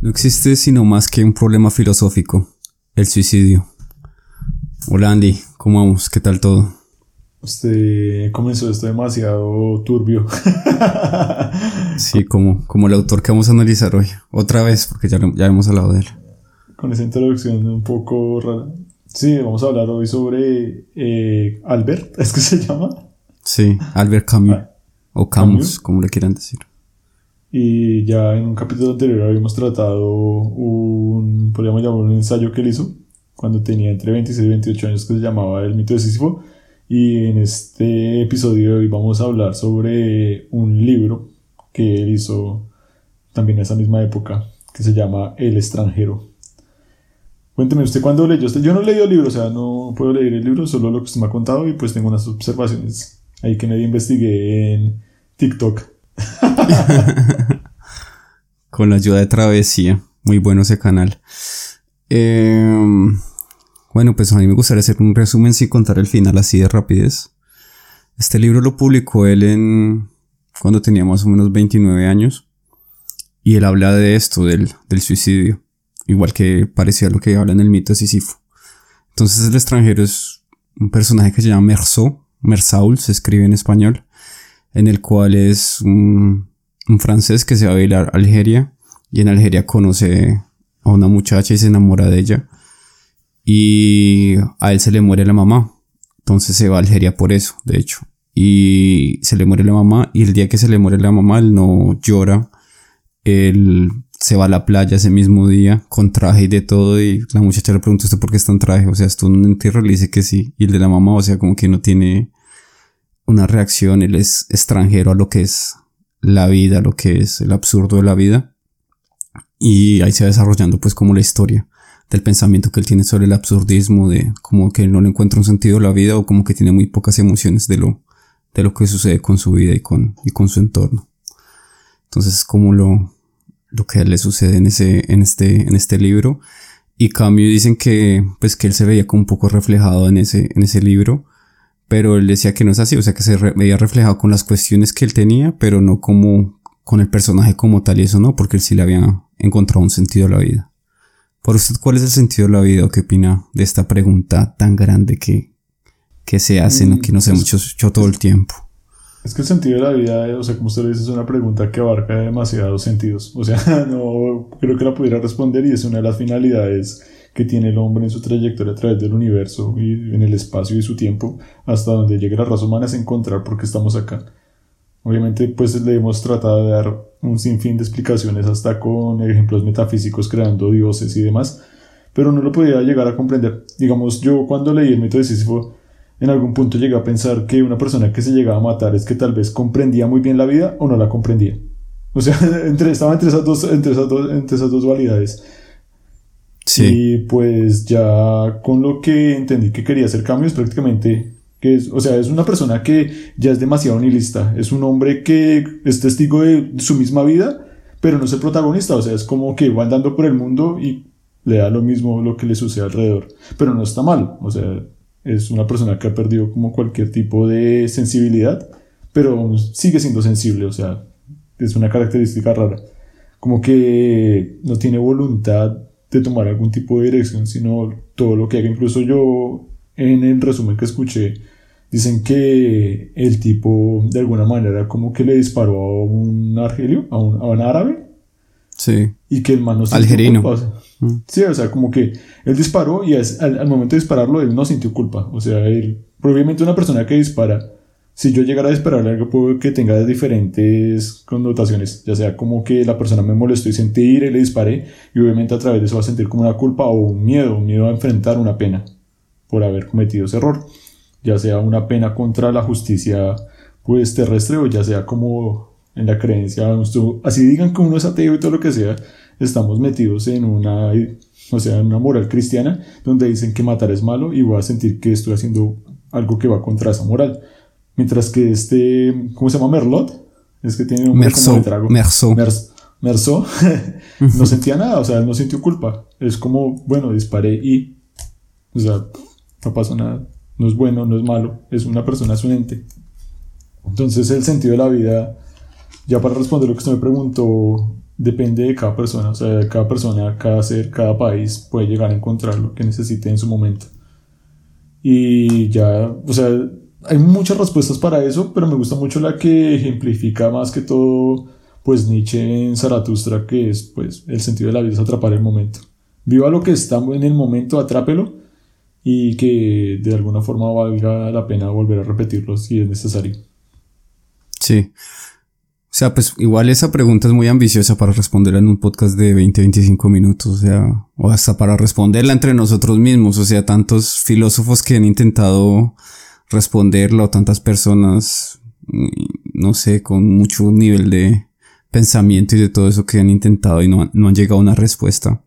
No existe sino más que un problema filosófico, el suicidio. Hola Andy, ¿cómo vamos? ¿Qué tal todo? Usted comenzó esto demasiado turbio. sí, como, como el autor que vamos a analizar hoy. Otra vez, porque ya, ya hemos hablado de él. Con esa introducción un poco rara. Sí, vamos a hablar hoy sobre eh, Albert, ¿es que se llama? Sí, Albert Camus. Ah, o Camus, como le quieran decir. Y ya en un capítulo anterior habíamos tratado un, podríamos llamar un ensayo que él hizo cuando tenía entre 26 y 28 años que se llamaba El mito de Sísifo. Y en este episodio hoy vamos a hablar sobre un libro que él hizo también en esa misma época que se llama El extranjero. Cuénteme usted cuándo leyó este. Yo no he leído el libro, o sea, no puedo leer el libro, solo lo que usted me ha contado y pues tengo unas observaciones ahí que nadie investigué en TikTok. Con la ayuda de Travesía. Muy bueno ese canal. Em, bueno, pues a mí me gustaría hacer un resumen sin contar el final así de rapidez. Este libro lo publicó él en cuando tenía más o menos 29 años. Y él habla de esto, del, del suicidio. Igual que parecía lo que habla en el mito de Sísifo. Entonces el extranjero es un personaje que se llama Mersault. Mersault se escribe en español en el cual es un, francés que se va a ir a Algeria y en Algeria conoce a una muchacha y se enamora de ella y a él se le muere la mamá. Entonces se va a Algeria por eso, de hecho. Y se le muere la mamá y el día que se le muere la mamá él no llora. Él se va a la playa ese mismo día con traje y de todo y la muchacha le pregunta usted por qué está en traje, o sea, esto un entierro le dice que sí y el de la mamá, o sea, como que no tiene una reacción, él es extranjero a lo que es la vida, lo que es el absurdo de la vida. Y ahí se va desarrollando pues como la historia del pensamiento que él tiene sobre el absurdismo, de como que él no le encuentra un sentido a la vida o como que tiene muy pocas emociones de lo, de lo que sucede con su vida y con, y con su entorno. Entonces es como lo, lo que le sucede en ese, en este, en este libro. Y Camus dicen que, pues que él se veía como un poco reflejado en ese, en ese libro pero él decía que no es así, o sea que se veía reflejado con las cuestiones que él tenía, pero no como con el personaje como tal y eso no, porque él sí le había encontrado un sentido a la vida. Por usted, ¿cuál es el sentido de la vida o qué opina de esta pregunta tan grande que, que se hace, ¿no? que no se mucho yo todo el tiempo? Es que el sentido de la vida, o sea, como usted lo dice, es una pregunta que abarca demasiados sentidos. O sea, no creo que la pudiera responder y es una de las finalidades que tiene el hombre en su trayectoria a través del universo y en el espacio y su tiempo, hasta donde llegue la raza humana es encontrar por qué estamos acá. Obviamente, pues le hemos tratado de dar un sinfín de explicaciones, hasta con ejemplos metafísicos creando dioses y demás, pero no lo podía llegar a comprender. Digamos, yo cuando leí el método de Sísifo, en algún punto llegué a pensar que una persona que se llegaba a matar es que tal vez comprendía muy bien la vida o no la comprendía. O sea, estaba entre esas dos, entre esas dos, entre esas dos. Y pues ya con lo que entendí que quería hacer cambios prácticamente que es, o sea, es una persona que ya es demasiado nihilista, es un hombre que es testigo de su misma vida, pero no es el protagonista, o sea, es como que va andando por el mundo y le da lo mismo lo que le sucede alrededor, pero no está mal, o sea, es una persona que ha perdido como cualquier tipo de sensibilidad, pero sigue siendo sensible, o sea, es una característica rara, como que no tiene voluntad de tomar algún tipo de dirección, sino todo lo que haga. Incluso yo, en el resumen que escuché, dicen que el tipo de alguna manera como que le disparó a un argelio, a un, a un árabe. Sí. Y que el man no Algerino. culpa. Mm. Sí, o sea, como que él disparó y al, al, momento de dispararlo él no sintió culpa. O sea, él, probablemente una persona que dispara si yo llegara a esperar algo puede que tenga diferentes connotaciones, ya sea como que la persona me molestó y sentí ir y le disparé, y obviamente a través de eso va a sentir como una culpa o un miedo, un miedo a enfrentar una pena por haber cometido ese error, ya sea una pena contra la justicia pues terrestre o ya sea como en la creencia, así digan que uno es ateo y todo lo que sea, estamos metidos en una, o sea, en una moral cristiana donde dicen que matar es malo y voy a sentir que estoy haciendo algo que va contra esa moral. Mientras que este, ¿cómo se llama? Merlot. Es que tiene un Merceau, como de trago. Merceau. no sentía nada, o sea, no sintió culpa. Es como, bueno, disparé y, o sea, no pasó nada. No es bueno, no es malo. Es una persona, es un ente. Entonces, el sentido de la vida, ya para responder lo que usted me preguntó, depende de cada persona, o sea, cada persona, cada ser, cada país puede llegar a encontrar lo que necesite en su momento. Y ya, o sea, hay muchas respuestas para eso, pero me gusta mucho la que ejemplifica más que todo, pues Nietzsche en Zaratustra, que es, pues, el sentido de la vida es atrapar el momento. Viva lo que está en el momento, atrápelo y que de alguna forma valga la pena volver a repetirlo si es necesario. Sí. O sea, pues igual esa pregunta es muy ambiciosa para responderla en un podcast de 20-25 minutos, o sea, o hasta para responderla entre nosotros mismos, o sea, tantos filósofos que han intentado responderla o tantas personas, no sé, con mucho nivel de pensamiento y de todo eso que han intentado y no, no han llegado a una respuesta.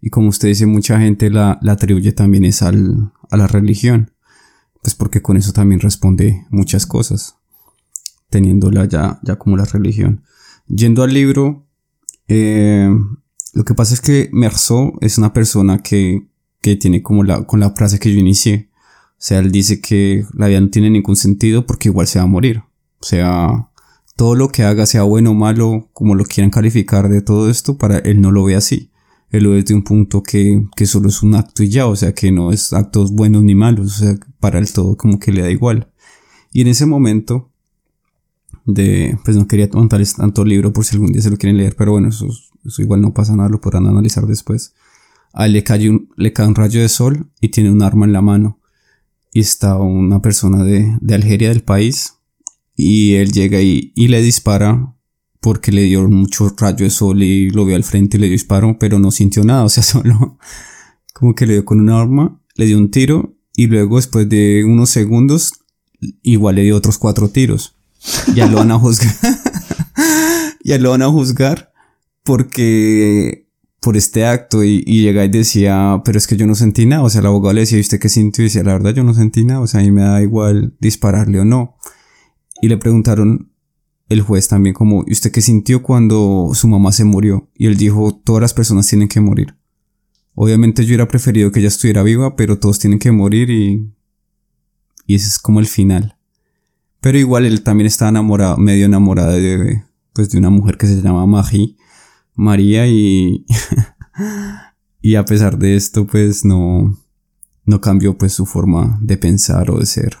Y como usted dice, mucha gente la, la atribuye también es al, a la religión, pues porque con eso también responde muchas cosas teniéndola ya, ya como la religión. Yendo al libro, eh, lo que pasa es que Merceau es una persona que, que tiene como la, con la frase que yo inicié. O sea, él dice que la vida no tiene ningún sentido porque igual se va a morir. O sea, todo lo que haga, sea bueno o malo, como lo quieran calificar de todo esto, para él no lo ve así. Él lo ve desde un punto que, que solo es un acto y ya, o sea, que no es actos buenos ni malos, o sea, para él todo como que le da igual. Y en ese momento, de, pues no quería contarles tanto libro por si algún día se lo quieren leer, pero bueno, eso, eso igual no pasa nada, lo podrán analizar después. A él le cae, un, le cae un rayo de sol y tiene un arma en la mano. Y está una persona de, de Algeria del país y él llega y, y le dispara porque le dio mucho rayo de sol y lo vio al frente y le dio disparo, pero no sintió nada, o sea, solo como que le dio con un arma, le dio un tiro y luego después de unos segundos igual le dio otros cuatro tiros. Ya lo van a juzgar. ya lo van a juzgar porque por este acto y, llega y decía, pero es que yo no sentí nada. O sea, el abogado le decía, ¿usted qué sintió? Y decía, la verdad yo no sentí nada. O sea, a mí me da igual dispararle o no. Y le preguntaron el juez también como, ¿y usted qué sintió cuando su mamá se murió? Y él dijo, todas las personas tienen que morir. Obviamente yo hubiera preferido que ella estuviera viva, pero todos tienen que morir y... Y ese es como el final. Pero igual él también estaba enamorado, medio enamorado de, pues de una mujer que se llama Magi, María y, y a pesar de esto pues no, no cambió pues su forma de pensar o de ser,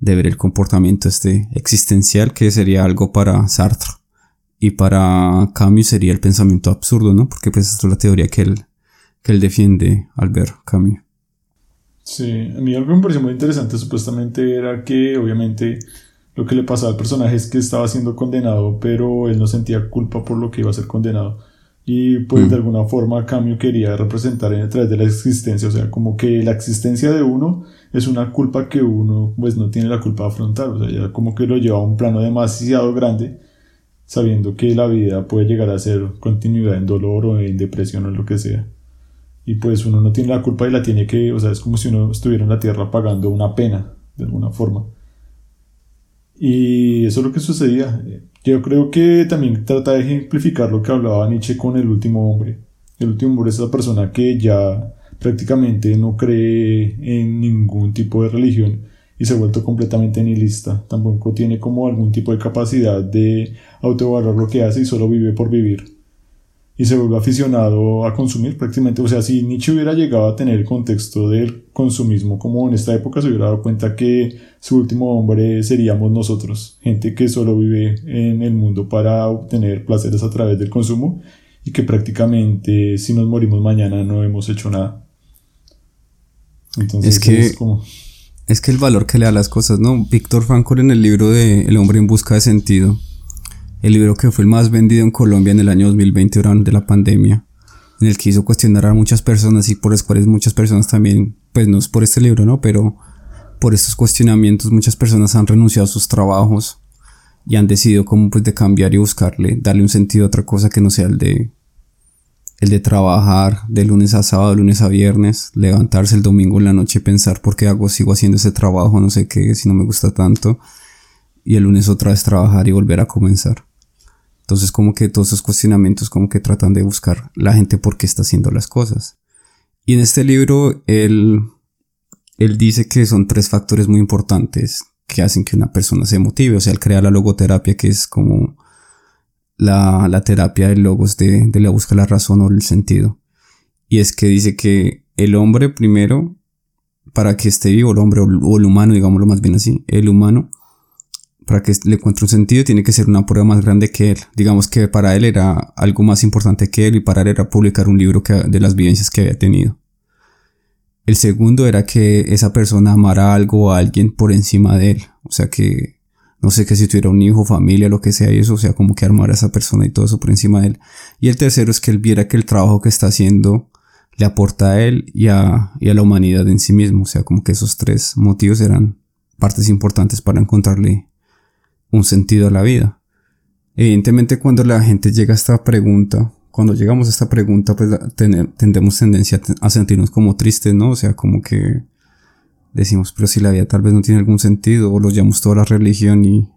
de ver el comportamiento este existencial que sería algo para Sartre y para Camus sería el pensamiento absurdo, ¿no? Porque pues es la teoría que él, que él defiende al ver Camus. Sí, a mí algo me pareció muy interesante supuestamente era que obviamente lo que le pasaba al personaje es que estaba siendo condenado, pero él no sentía culpa por lo que iba a ser condenado. Y pues de mm. alguna forma a cambio quería representar a través de la existencia, o sea, como que la existencia de uno es una culpa que uno pues no tiene la culpa de afrontar, o sea, ya como que lo lleva a un plano demasiado grande, sabiendo que la vida puede llegar a ser continuidad en dolor o en depresión o lo que sea. Y pues uno no tiene la culpa y la tiene que, o sea, es como si uno estuviera en la tierra pagando una pena, de alguna forma. Y eso es lo que sucedía. Yo creo que también trata de ejemplificar lo que hablaba Nietzsche con el último hombre. El último hombre es la persona que ya prácticamente no cree en ningún tipo de religión y se ha vuelto completamente nihilista. Tampoco tiene como algún tipo de capacidad de autoevaluar lo que hace y solo vive por vivir y se vuelve aficionado a consumir prácticamente. O sea, si Nietzsche hubiera llegado a tener el contexto del consumismo como en esta época, se hubiera dado cuenta que su último hombre seríamos nosotros, gente que solo vive en el mundo para obtener placeres a través del consumo y que prácticamente si nos morimos mañana no hemos hecho nada. Entonces, es que, es, como... es que el valor que le da las cosas, ¿no? Víctor Frankl en el libro de El hombre en busca de sentido el libro que fue el más vendido en Colombia en el año 2020 durante la pandemia, en el que hizo cuestionar a muchas personas y por las cuales muchas personas también, pues no es por este libro, ¿no? Pero por estos cuestionamientos muchas personas han renunciado a sus trabajos y han decidido como pues de cambiar y buscarle, darle un sentido a otra cosa que no sea el de el de trabajar de lunes a sábado, lunes a viernes, levantarse el domingo en la noche y pensar por qué hago, sigo haciendo ese trabajo, no sé qué, si no me gusta tanto, y el lunes otra vez trabajar y volver a comenzar. Entonces como que todos esos cuestionamientos como que tratan de buscar la gente por qué está haciendo las cosas. Y en este libro él, él dice que son tres factores muy importantes que hacen que una persona se motive. O sea, él crea la logoterapia que es como la, la terapia del logos de, de la busca la razón o el sentido. Y es que dice que el hombre primero, para que esté vivo el hombre o el humano, digámoslo más bien así, el humano, para que le encuentre un sentido, tiene que ser una prueba más grande que él. Digamos que para él era algo más importante que él y para él era publicar un libro de las vivencias que había tenido. El segundo era que esa persona amara algo o a alguien por encima de él. O sea que, no sé, que si tuviera un hijo, familia, lo que sea, y eso, o sea, como que armara a esa persona y todo eso por encima de él. Y el tercero es que él viera que el trabajo que está haciendo le aporta a él y a, y a la humanidad en sí mismo. O sea, como que esos tres motivos eran partes importantes para encontrarle un sentido a la vida. Evidentemente cuando la gente llega a esta pregunta, cuando llegamos a esta pregunta, pues tendemos tendencia a sentirnos como tristes, ¿no? O sea, como que decimos, pero si la vida tal vez no tiene algún sentido, o lo llamamos toda la religión y,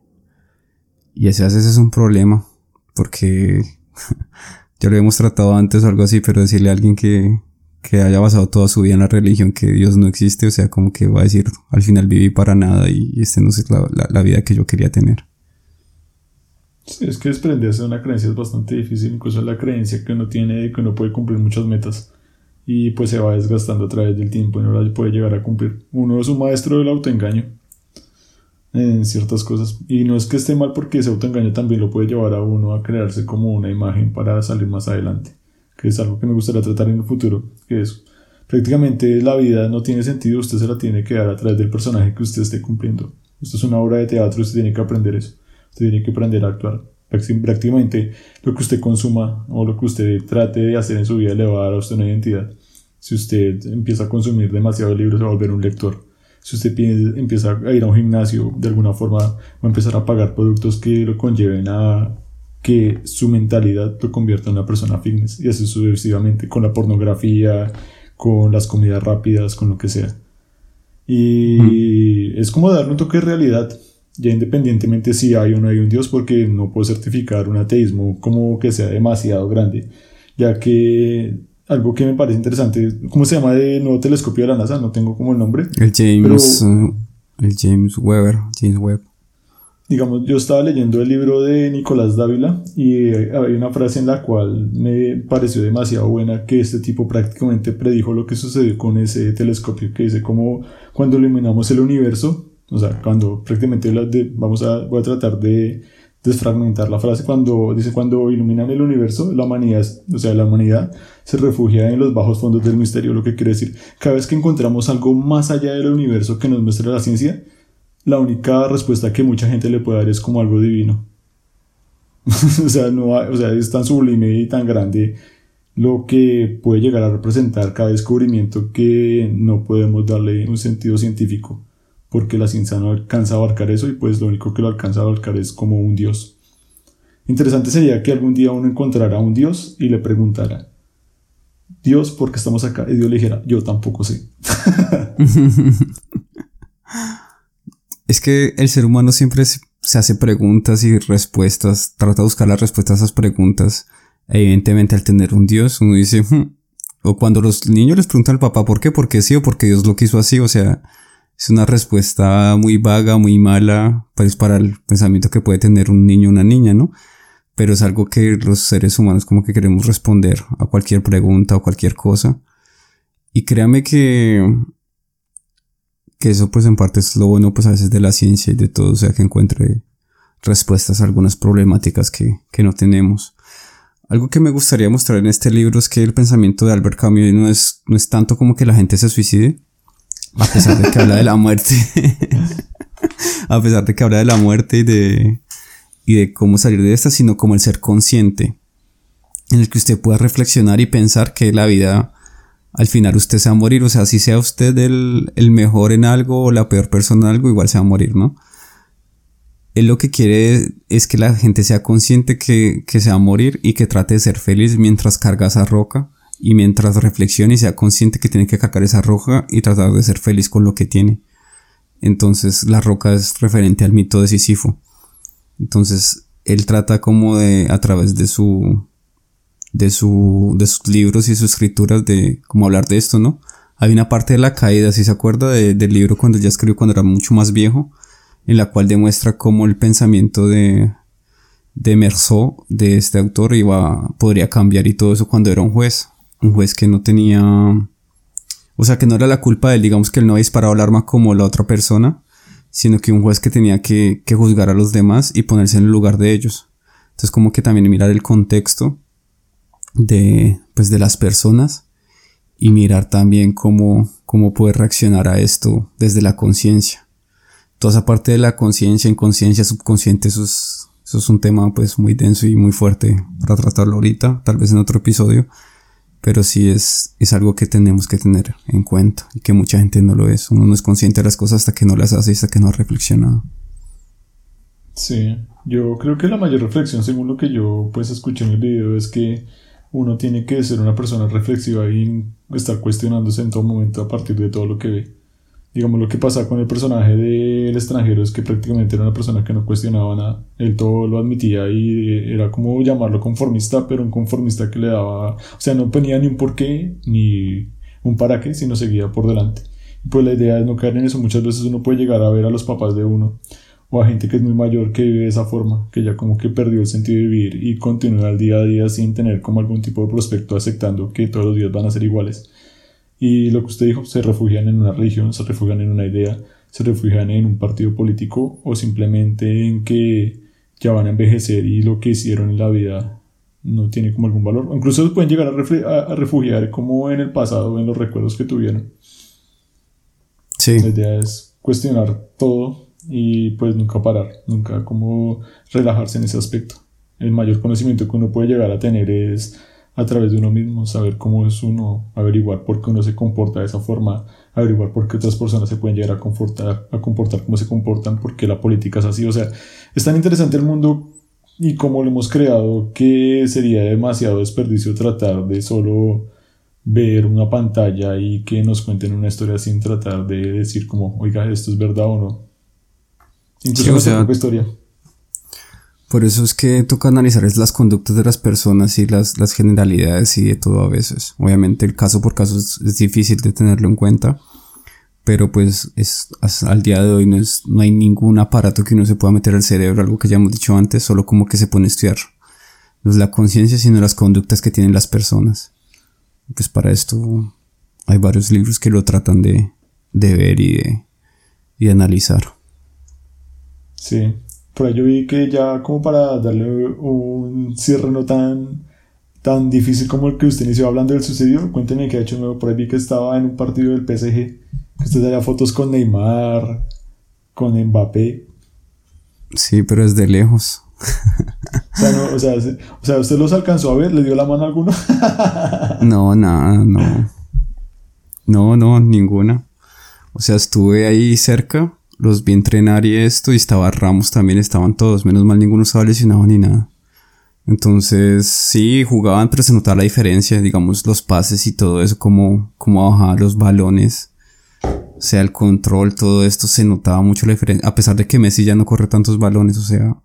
y ese, ese es un problema, porque ya lo hemos tratado antes o algo así, pero decirle a alguien que, que haya basado toda su vida en la religión que Dios no existe, o sea, como que va a decir, al final viví para nada y, este no es la, la, vida que yo quería tener. Sí, es que desprenderse de una creencia es bastante difícil, incluso la creencia que uno tiene de que uno puede cumplir muchas metas y pues se va desgastando a través del tiempo y no las puede llegar a cumplir. Uno es un maestro del autoengaño en ciertas cosas y no es que esté mal porque ese autoengaño también lo puede llevar a uno a crearse como una imagen para salir más adelante que es algo que me gustaría tratar en el futuro, que es prácticamente la vida no tiene sentido, usted se la tiene que dar a través del personaje que usted esté cumpliendo. Esto es una obra de teatro, usted tiene que aprender eso, usted tiene que aprender a actuar. Prácticamente lo que usted consuma o lo que usted trate de hacer en su vida le va a dar a usted una identidad. Si usted empieza a consumir demasiados libros, se va a volver un lector. Si usted empieza a ir a un gimnasio, de alguna forma va a empezar a pagar productos que lo conlleven a que su mentalidad lo convierta en una persona fitness y así sucesivamente con la pornografía, con las comidas rápidas, con lo que sea. Y es como darle un toque de realidad, ya independientemente si hay o no hay un Dios, porque no puedo certificar un ateísmo como que sea demasiado grande, ya que algo que me parece interesante, ¿cómo se llama de nuevo telescopio de la NASA? No tengo como el nombre. El James, uh, el James Webber, James Webb digamos, yo estaba leyendo el libro de Nicolás Dávila y hay una frase en la cual me pareció demasiado buena que este tipo prácticamente predijo lo que sucedió con ese telescopio que dice como cuando iluminamos el universo, o sea, cuando prácticamente vamos a, voy a tratar de desfragmentar la frase cuando dice cuando iluminan el universo la humanidad o sea la humanidad se refugia en los bajos fondos del misterio lo que quiere decir cada vez que encontramos algo más allá del universo que nos muestra la ciencia la única respuesta que mucha gente le puede dar es como algo divino. o, sea, no o sea, es tan sublime y tan grande lo que puede llegar a representar cada descubrimiento que no podemos darle un sentido científico, porque la ciencia no alcanza a abarcar eso y pues lo único que lo alcanza a abarcar es como un dios. Interesante sería que algún día uno encontrara a un dios y le preguntara, Dios, ¿por qué estamos acá? Y Dios le dijera, yo tampoco sé. Es que el ser humano siempre se hace preguntas y respuestas, trata de buscar las respuestas a esas preguntas. Evidentemente al tener un Dios, uno dice, hmm", o cuando los niños les preguntan al papá por qué, porque sí o porque Dios lo quiso así, o sea, es una respuesta muy vaga, muy mala, pues para el pensamiento que puede tener un niño o una niña, ¿no? Pero es algo que los seres humanos como que queremos responder a cualquier pregunta o cualquier cosa. Y créame que eso pues en parte es lo bueno pues a veces de la ciencia y de todo, o sea que encuentre respuestas a algunas problemáticas que, que no tenemos. Algo que me gustaría mostrar en este libro es que el pensamiento de Albert Camus no es, no es tanto como que la gente se suicide, a pesar de que habla de la muerte, a pesar de que habla de la muerte de, y de cómo salir de esta, sino como el ser consciente, en el que usted pueda reflexionar y pensar que la vida al final usted se va a morir, o sea, si sea usted el, mejor en algo o la peor persona en algo, igual se va a morir, ¿no? Él lo que quiere es que la gente sea consciente que, que se va a morir y que trate de ser feliz mientras carga esa roca y mientras reflexione y sea consciente que tiene que cargar esa roca y tratar de ser feliz con lo que tiene. Entonces la roca es referente al mito de Sísifo. Entonces él trata como de, a través de su, de, su, de sus libros y sus escrituras de cómo hablar de esto, ¿no? Hay una parte de la caída, si se acuerda del libro cuando ya escribió cuando era mucho más viejo, en la cual demuestra cómo el pensamiento de, de Merceau, de este autor, iba, podría cambiar y todo eso cuando era un juez. Un juez que no tenía, o sea, que no era la culpa de él, digamos que él no había disparado el arma como la otra persona, sino que un juez que tenía que, que juzgar a los demás y ponerse en el lugar de ellos. Entonces como que también mirar el contexto de, pues, de las personas y mirar también cómo, cómo poder reaccionar a esto desde la conciencia. Toda esa parte de la conciencia, inconsciencia, subconsciente, eso es, eso es un tema pues muy denso y muy fuerte para tratarlo ahorita, tal vez en otro episodio, pero sí es, es algo que tenemos que tener en cuenta y que mucha gente no lo es. Uno no es consciente de las cosas hasta que no las hace hasta que no ha reflexionado. Sí, yo creo que la mayor reflexión, según lo que yo pues escuché en el video, es que uno tiene que ser una persona reflexiva y estar cuestionándose en todo momento a partir de todo lo que ve. Digamos, lo que pasa con el personaje del extranjero es que prácticamente era una persona que no cuestionaba nada. Él todo lo admitía y era como llamarlo conformista, pero un conformista que le daba, o sea, no ponía ni un porqué ni un para qué, sino seguía por delante. Pues la idea es no caer en eso. Muchas veces uno puede llegar a ver a los papás de uno o a gente que es muy mayor que vive de esa forma, que ya como que perdió el sentido de vivir y continúa al día a día sin tener como algún tipo de prospecto aceptando que todos los días van a ser iguales. Y lo que usted dijo, se refugian en una religión, se refugian en una idea, se refugian en un partido político o simplemente en que ya van a envejecer y lo que hicieron en la vida no tiene como algún valor. incluso pueden llegar a, a, refugiar como en el pasado, en los recuerdos que tuvieron. Sí. La idea es cuestionar todo y pues nunca parar, nunca como relajarse en ese aspecto. El mayor conocimiento que uno puede llegar a tener es a través de uno mismo, saber cómo es uno, averiguar por qué uno se comporta de esa forma, averiguar por qué otras personas se pueden llegar a, comportar, a comportar como se comportan, porque la política es así. O sea, es tan interesante el mundo y cómo lo hemos creado que sería demasiado desperdicio tratar de solo ver una pantalla y que nos cuenten una historia sin tratar de decir como, oiga, esto es verdad o no. Incluso sea, historia. Por eso es que toca analizar las conductas de las personas y las, las generalidades y de todo a veces. Obviamente el caso por caso es, difícil de tenerlo en cuenta, pero pues es, al día de hoy no, es, no hay ningún aparato que uno se pueda meter al cerebro, algo que ya hemos dicho antes, solo como que se pone a estudiar. No es la conciencia, sino las conductas que tienen las personas. Pues para esto hay varios libros que lo tratan de, de ver y de, y de analizar. Sí, por ahí yo vi que ya como para darle un cierre no tan, tan difícil como el que usted inició hablando del sucedido, cuénteme que ha hecho nuevo. Por ahí vi que estaba en un partido del PSG, que usted tenía fotos con Neymar, con Mbappé. Sí, pero es de lejos. O sea, no, o, sea, o sea, ¿usted los alcanzó a ver? ¿Le dio la mano a alguno? no, nada, no. No, no, ninguna. O sea, estuve ahí cerca, los vi entrenar y esto, y estaba Ramos también, estaban todos, menos mal ninguno estaba lesionado ni nada. Entonces, sí, jugaban, pero se notaba la diferencia, digamos, los pases y todo eso, como, como los balones, o sea, el control, todo esto, se notaba mucho la diferencia, a pesar de que Messi ya no corre tantos balones, o sea,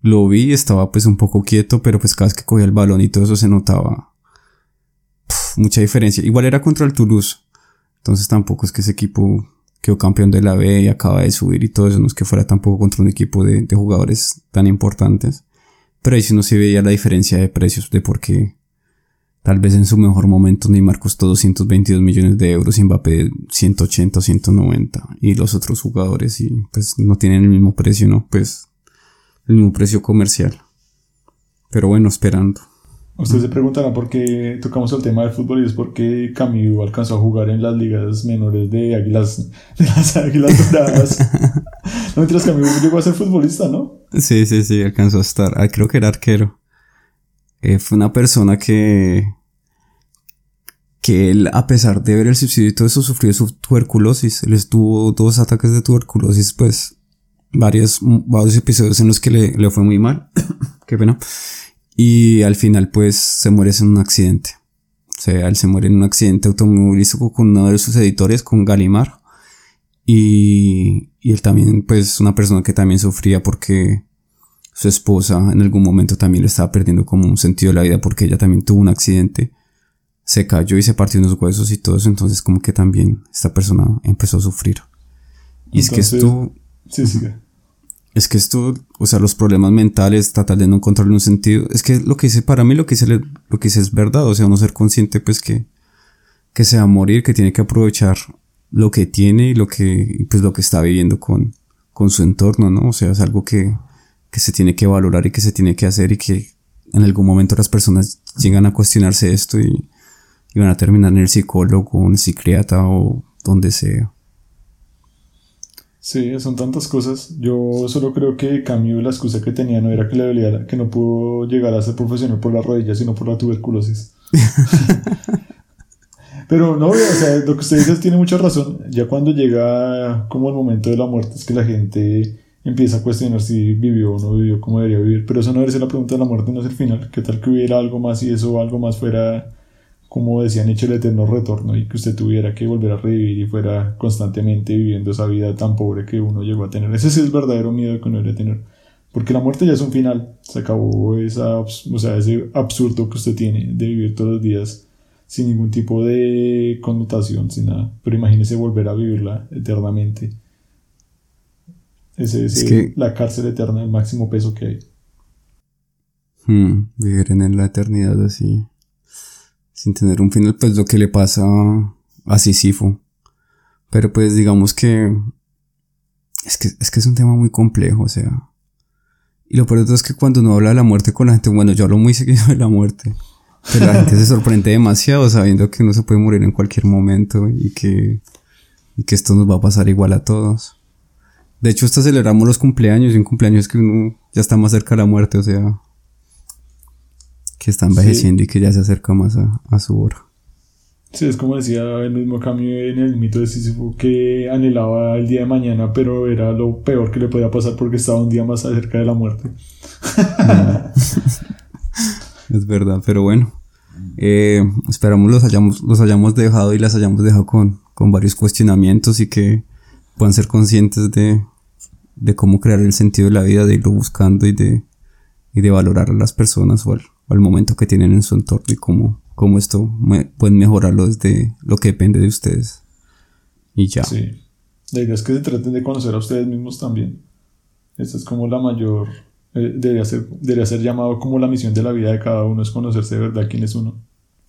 lo vi, estaba pues un poco quieto, pero pues cada vez que cogía el balón y todo eso se notaba mucha diferencia. Igual era contra el Toulouse, entonces tampoco es que ese equipo quedó campeón de la B y acaba de subir y todo eso, no es que fuera tampoco contra un equipo de, jugadores tan importantes. Pero ahí sí no se veía la diferencia de precios, de por qué tal vez en su mejor momento Neymar costó 222 millones de euros y Mbappé 180 o 190 y los otros jugadores y pues no tienen el mismo precio, ¿no? Pues el mismo precio comercial. Pero bueno, esperando. Ustedes se preguntarán por qué tocamos el tema del fútbol y es porque Camilo alcanzó a jugar en las ligas menores de Águilas, de las Águilas Doradas. mientras Camilo llegó a ser futbolista, ¿no? Sí, sí, sí, alcanzó a estar. Ah, creo que era arquero. Eh, fue una persona que que él, a pesar de ver el subsidio y todo eso, sufrió su tuberculosis. Él estuvo dos ataques de tuberculosis, pues, varios, varios episodios en los que le, le fue muy mal. Qué pena. Y al final pues se muere en un accidente. O sea, él se muere en un accidente automovilístico con uno de sus editores, con Galimar. Y, y él también pues una persona que también sufría porque su esposa en algún momento también le estaba perdiendo como un sentido de la vida porque ella también tuvo un accidente. Se cayó y se partió unos huesos y todo eso. Entonces como que también esta persona empezó a sufrir. Y es que esto... Sí, sí. Es que esto, o sea, los problemas mentales, tratar de no encontrarle un sentido, es que lo que dice, para mí lo que dice, lo que dice es verdad, o sea, uno ser consciente pues que, que se va a morir, que tiene que aprovechar lo que tiene y lo que, pues lo que está viviendo con, con su entorno, ¿no? O sea, es algo que, que se tiene que valorar y que se tiene que hacer y que en algún momento las personas llegan a cuestionarse esto y, y van a terminar en el psicólogo, en el psiquiatra o donde sea. Sí, son tantas cosas. Yo solo creo que cambio la excusa que tenía no era que le dolía, que no pudo llegar a ser profesional por la rodilla, sino por la tuberculosis. Pero no, o sea, lo que usted dice tiene mucha razón. Ya cuando llega como el momento de la muerte es que la gente empieza a cuestionar si vivió o no vivió como debería vivir. Pero eso no ser la pregunta de la muerte, no es el final. ¿Qué tal que hubiera algo más y eso algo más fuera como decían, hecho el eterno retorno y que usted tuviera que volver a revivir y fuera constantemente viviendo esa vida tan pobre que uno llegó a tener. Ese es el verdadero miedo que uno debería tener. Porque la muerte ya es un final. Se acabó esa, o sea, ese absurdo que usted tiene de vivir todos los días sin ningún tipo de connotación, sin nada. Pero imagínese volver a vivirla eternamente. Ese es, la cárcel eterna, el máximo peso que hay. Hmm, vivir en la eternidad así sin tener un final, pues lo que le pasa a Sísifo. Pero pues digamos que es que es que es un tema muy complejo, o sea. Y lo peor es que cuando uno habla de la muerte con la gente, bueno, yo hablo muy seguido de la muerte. Pero la gente se sorprende demasiado sabiendo que uno se puede morir en cualquier momento y que, y que esto nos va a pasar igual a todos. De hecho, hasta celebramos los cumpleaños y un cumpleaños que uno ya está más cerca de la muerte, o sea, que está envejeciendo y que ya se acerca más a, su hora. Sí, es como decía el mismo cambio en el mito de Sísifo que anhelaba el día de mañana, pero era lo peor que le podía pasar porque estaba un día más cerca de la muerte. es verdad, pero bueno. Eh, esperamos los hayamos, los hayamos dejado y las hayamos dejado con, con varios cuestionamientos y que puedan ser conscientes de, de cómo crear el sentido de la vida, de irlo buscando y de, y de valorar a las personas o al, momento que tienen en su entorno y cómo, cómo esto pueden mejorarlo desde lo que depende de ustedes. Y ya. Sí. La idea es que se traten de conocer a ustedes mismos también. Esta es como la mayor, eh, debería, ser, debería ser llamado como la misión de la vida de cada uno, es conocerse de verdad quién es uno.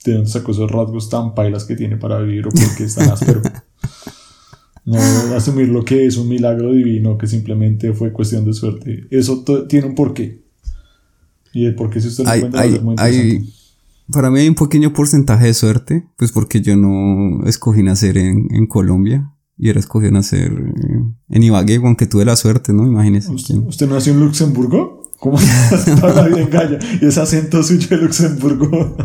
De dónde sacó esos rasgos tan pailas que tiene para vivir o por qué es tan áspero. no asumir lo que es un milagro divino que simplemente fue cuestión de suerte. Eso tiene un porqué. Y el por qué si usted hay, hay, Para mí hay un pequeño porcentaje de suerte, pues porque yo no escogí nacer en, en Colombia y era escogido nacer en Ibagué, aunque tuve la suerte, ¿no? Imagínese. ¿Usted, nació en Luxemburgo? ¿Cómo está la vida en Y ese acento suyo de Luxemburgo.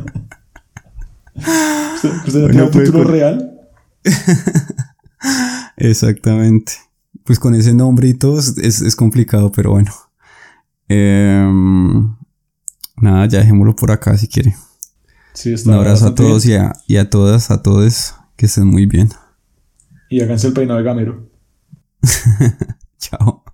¿Usted, usted no tiene un título real? Exactamente. Pues con ese nombre y todo es, es complicado, pero bueno. Eh, nada, ya dejémoslo por acá si quiere. Un abrazo a todos y a, y a, todas, a todos, que estén muy bien. Y háganse el peinado de gamero. Chao.